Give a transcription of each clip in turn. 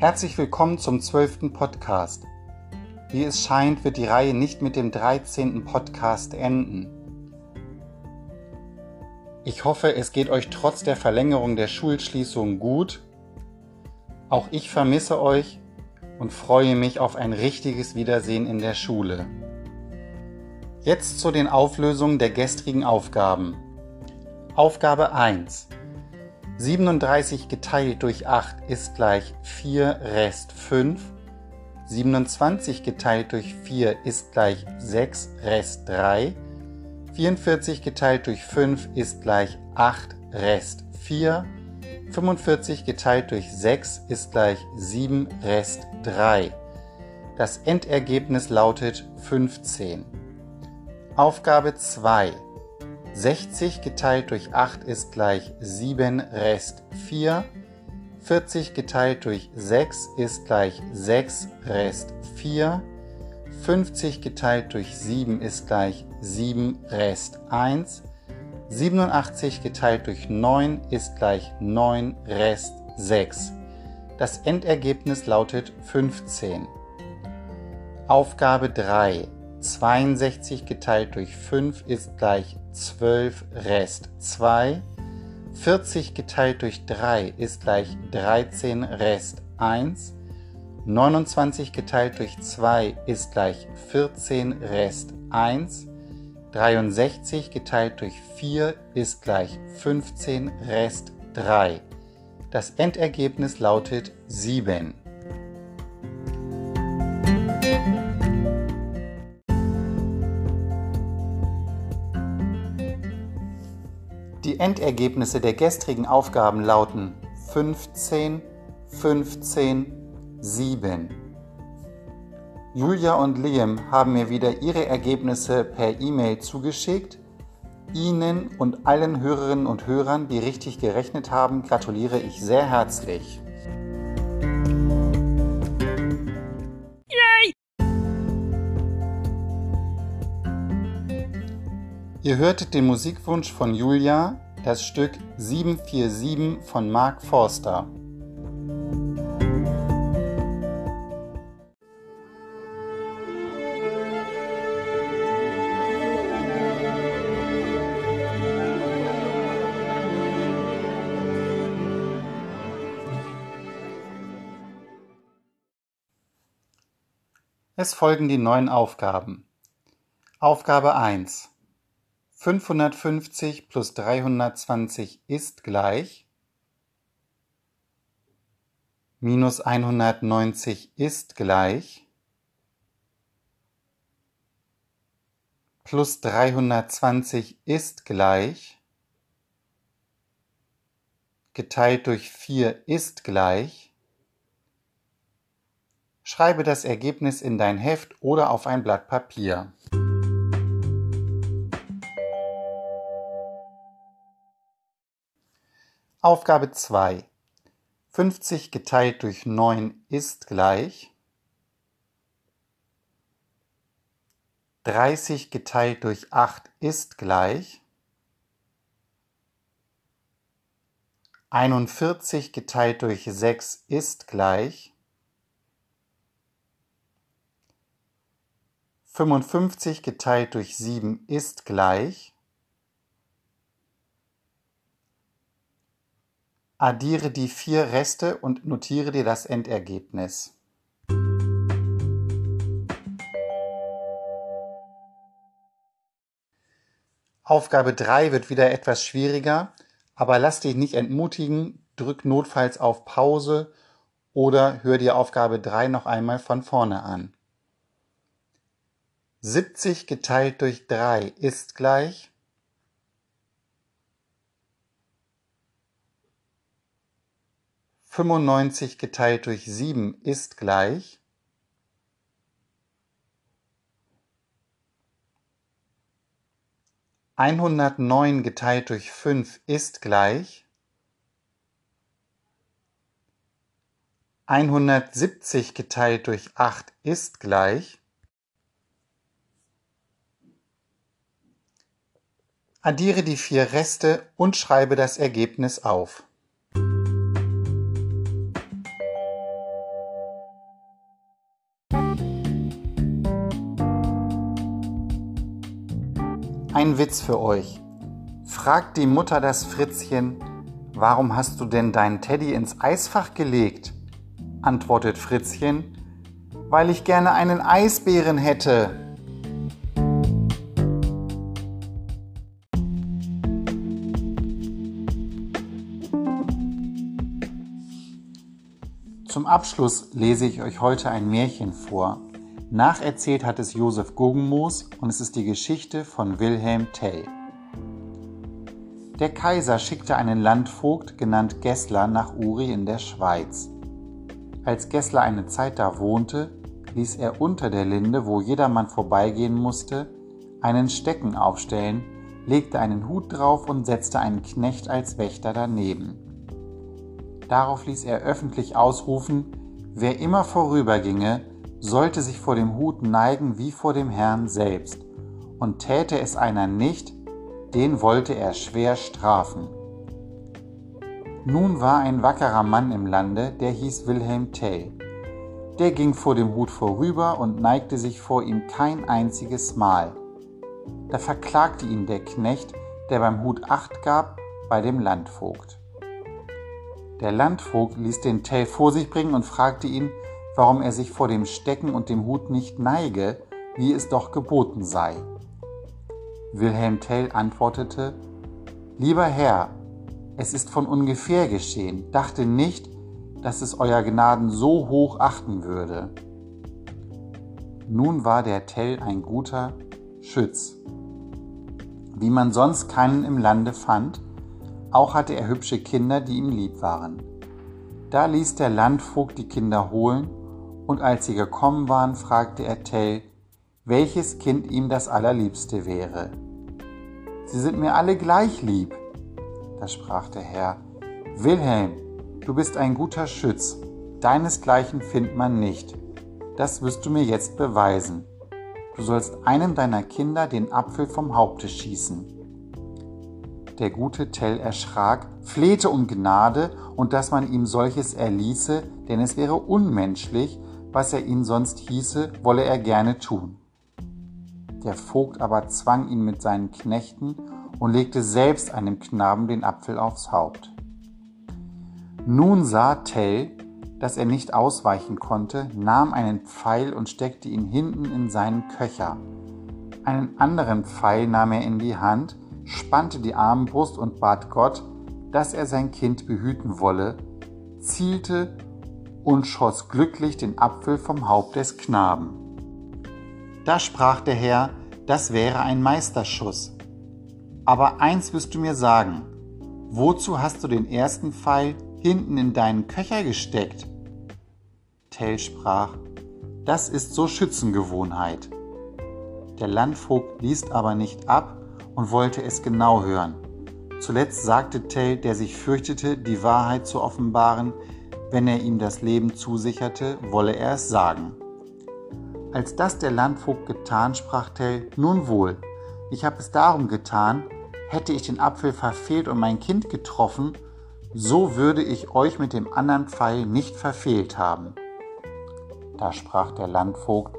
Herzlich willkommen zum zwölften Podcast. Wie es scheint, wird die Reihe nicht mit dem 13. Podcast enden. Ich hoffe, es geht euch trotz der Verlängerung der Schulschließung gut. Auch ich vermisse euch und freue mich auf ein richtiges Wiedersehen in der Schule. Jetzt zu den Auflösungen der gestrigen Aufgaben. Aufgabe 1. 37 geteilt durch 8 ist gleich 4 Rest 5. 27 geteilt durch 4 ist gleich 6 Rest 3. 44 geteilt durch 5 ist gleich 8 Rest 4. 45 geteilt durch 6 ist gleich 7 Rest 3. Das Endergebnis lautet 15. Aufgabe 2. 60 geteilt durch 8 ist gleich 7 Rest 4. 40 geteilt durch 6 ist gleich 6 Rest 4. 50 geteilt durch 7 ist gleich 7 Rest 1. 87 geteilt durch 9 ist gleich 9 Rest 6. Das Endergebnis lautet 15. Aufgabe 3. 62 geteilt durch 5 ist gleich 12 Rest 2. 40 geteilt durch 3 ist gleich 13 Rest 1. 29 geteilt durch 2 ist gleich 14 Rest 1. 63 geteilt durch 4 ist gleich 15 Rest 3. Das Endergebnis lautet 7. Endergebnisse der gestrigen Aufgaben lauten 15, 15, 7. Julia und Liam haben mir wieder ihre Ergebnisse per E-Mail zugeschickt. Ihnen und allen Hörerinnen und Hörern, die richtig gerechnet haben, gratuliere ich sehr herzlich. Yay! Ihr hörtet den Musikwunsch von Julia, das Stück 747 von Mark Forster. Es folgen die neuen Aufgaben. Aufgabe 1. 550 plus 320 ist gleich minus 190 ist gleich plus 320 ist gleich geteilt durch 4 ist gleich. Schreibe das Ergebnis in dein Heft oder auf ein Blatt Papier. Aufgabe 2. 50 geteilt durch 9 ist gleich 30 geteilt durch 8 ist gleich 41 geteilt durch 6 ist gleich 55 geteilt durch 7 ist gleich Addiere die vier Reste und notiere dir das Endergebnis. Aufgabe 3 wird wieder etwas schwieriger, aber lass dich nicht entmutigen, drück notfalls auf Pause oder hör dir Aufgabe 3 noch einmal von vorne an. 70 geteilt durch 3 ist gleich 95 geteilt durch 7 ist gleich einhundertneun geteilt durch fünf ist gleich einhundertsiebzig geteilt durch acht ist gleich Addiere die vier Reste und schreibe das Ergebnis auf. Ein Witz für euch. Fragt die Mutter das Fritzchen, warum hast du denn deinen Teddy ins Eisfach gelegt? Antwortet Fritzchen, weil ich gerne einen Eisbären hätte. Zum Abschluss lese ich euch heute ein Märchen vor. Nacherzählt hat es Josef Guggenmoos und es ist die Geschichte von Wilhelm Tell. Der Kaiser schickte einen Landvogt, genannt Gessler, nach Uri in der Schweiz. Als Gessler eine Zeit da wohnte, ließ er unter der Linde, wo jedermann vorbeigehen musste, einen Stecken aufstellen, legte einen Hut drauf und setzte einen Knecht als Wächter daneben. Darauf ließ er öffentlich ausrufen, wer immer vorüberginge, sollte sich vor dem Hut neigen wie vor dem Herrn selbst, und täte es einer nicht, den wollte er schwer strafen. Nun war ein wackerer Mann im Lande, der hieß Wilhelm Tell. Der ging vor dem Hut vorüber und neigte sich vor ihm kein einziges Mal. Da verklagte ihn der Knecht, der beim Hut Acht gab, bei dem Landvogt. Der Landvogt ließ den Tell vor sich bringen und fragte ihn, warum er sich vor dem Stecken und dem Hut nicht neige, wie es doch geboten sei. Wilhelm Tell antwortete, Lieber Herr, es ist von ungefähr geschehen, dachte nicht, dass es Euer Gnaden so hoch achten würde. Nun war der Tell ein guter Schütz, wie man sonst keinen im Lande fand, auch hatte er hübsche Kinder, die ihm lieb waren. Da ließ der Landvogt die Kinder holen, und als sie gekommen waren, fragte er Tell, welches Kind ihm das allerliebste wäre. Sie sind mir alle gleich lieb. Da sprach der Herr, Wilhelm, du bist ein guter Schütz, deinesgleichen findet man nicht. Das wirst du mir jetzt beweisen. Du sollst einem deiner Kinder den Apfel vom Haupte schießen der gute Tell erschrak, flehte um Gnade und dass man ihm solches erließe, denn es wäre unmenschlich, was er ihn sonst hieße, wolle er gerne tun. Der Vogt aber zwang ihn mit seinen Knechten und legte selbst einem Knaben den Apfel aufs Haupt. Nun sah Tell, dass er nicht ausweichen konnte, nahm einen Pfeil und steckte ihn hinten in seinen Köcher. Einen anderen Pfeil nahm er in die Hand spannte die Armbrust und bat Gott, dass er sein Kind behüten wolle, zielte und schoss glücklich den Apfel vom Haupt des Knaben. Da sprach der Herr, das wäre ein Meisterschuss. Aber eins wirst du mir sagen, wozu hast du den ersten Pfeil hinten in deinen Köcher gesteckt? Tell sprach, das ist so Schützengewohnheit. Der Landvogt liest aber nicht ab, und wollte es genau hören. Zuletzt sagte Tell, der sich fürchtete, die Wahrheit zu offenbaren, wenn er ihm das Leben zusicherte, wolle er es sagen. Als das der Landvogt getan, sprach Tell, nun wohl, ich habe es darum getan, hätte ich den Apfel verfehlt und mein Kind getroffen, so würde ich euch mit dem anderen Pfeil nicht verfehlt haben. Da sprach der Landvogt,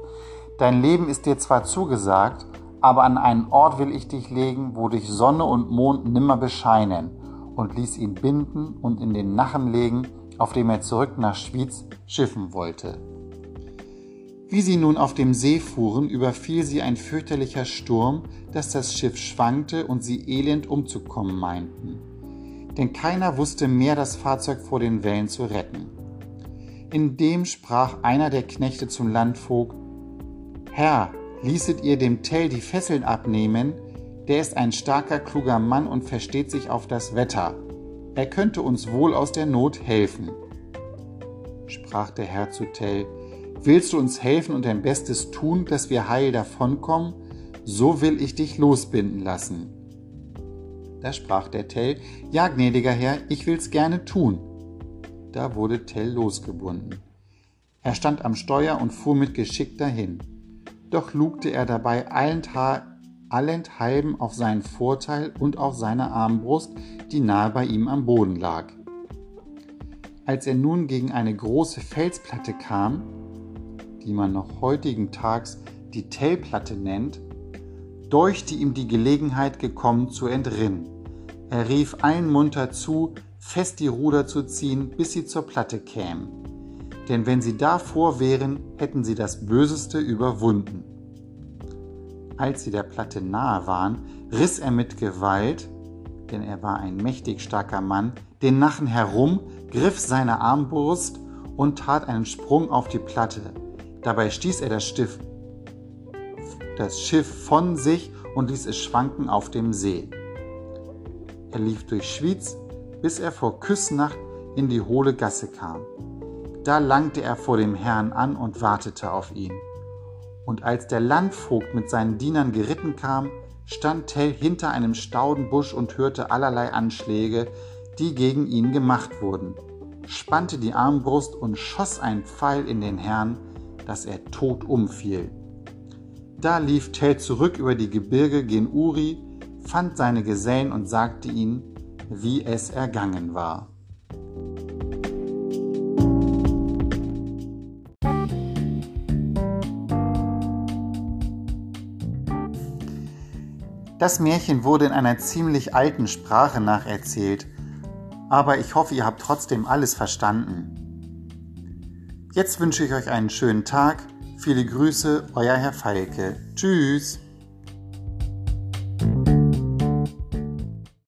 Dein Leben ist dir zwar zugesagt, aber an einen Ort will ich dich legen, wo dich Sonne und Mond nimmer bescheinen, und ließ ihn binden und in den Nachen legen, auf dem er zurück nach Schwyz schiffen wollte. Wie sie nun auf dem See fuhren, überfiel sie ein fürchterlicher Sturm, dass das Schiff schwankte und sie elend umzukommen meinten. Denn keiner wusste mehr, das Fahrzeug vor den Wellen zu retten. Indem sprach einer der Knechte zum Landvogt, Herr, ließet ihr dem Tell die Fesseln abnehmen, der ist ein starker, kluger Mann und versteht sich auf das Wetter. Er könnte uns wohl aus der Not helfen. Sprach der Herr zu Tell, willst du uns helfen und dein Bestes tun, dass wir heil davonkommen? So will ich dich losbinden lassen. Da sprach der Tell, ja, gnädiger Herr, ich will's gerne tun. Da wurde Tell losgebunden. Er stand am Steuer und fuhr mit Geschick dahin doch lugte er dabei allenthalben auf seinen Vorteil und auf seine Armbrust, die nahe bei ihm am Boden lag. Als er nun gegen eine große Felsplatte kam, die man noch heutigen Tags die Tellplatte nennt, deuchte ihm die Gelegenheit gekommen zu entrinnen. Er rief allen munter zu, fest die Ruder zu ziehen, bis sie zur Platte kämen. Denn wenn sie davor wären, hätten sie das Böseste überwunden. Als sie der Platte nahe waren, riss er mit Gewalt, denn er war ein mächtig starker Mann, den Nachen herum, griff seine Armbrust und tat einen Sprung auf die Platte. Dabei stieß er das Schiff, das Schiff von sich und ließ es schwanken auf dem See. Er lief durch Schwyz, bis er vor Küssnacht in die hohle Gasse kam. Da langte er vor dem Herrn an und wartete auf ihn. Und als der Landvogt mit seinen Dienern geritten kam, stand Tell hinter einem Staudenbusch und hörte allerlei Anschläge, die gegen ihn gemacht wurden, spannte die Armbrust und schoss ein Pfeil in den Herrn, dass er tot umfiel. Da lief Tell zurück über die Gebirge gen Uri, fand seine Gesellen und sagte ihnen, wie es ergangen war. Das Märchen wurde in einer ziemlich alten Sprache nacherzählt, aber ich hoffe, ihr habt trotzdem alles verstanden. Jetzt wünsche ich euch einen schönen Tag. Viele Grüße, euer Herr Falke. Tschüss.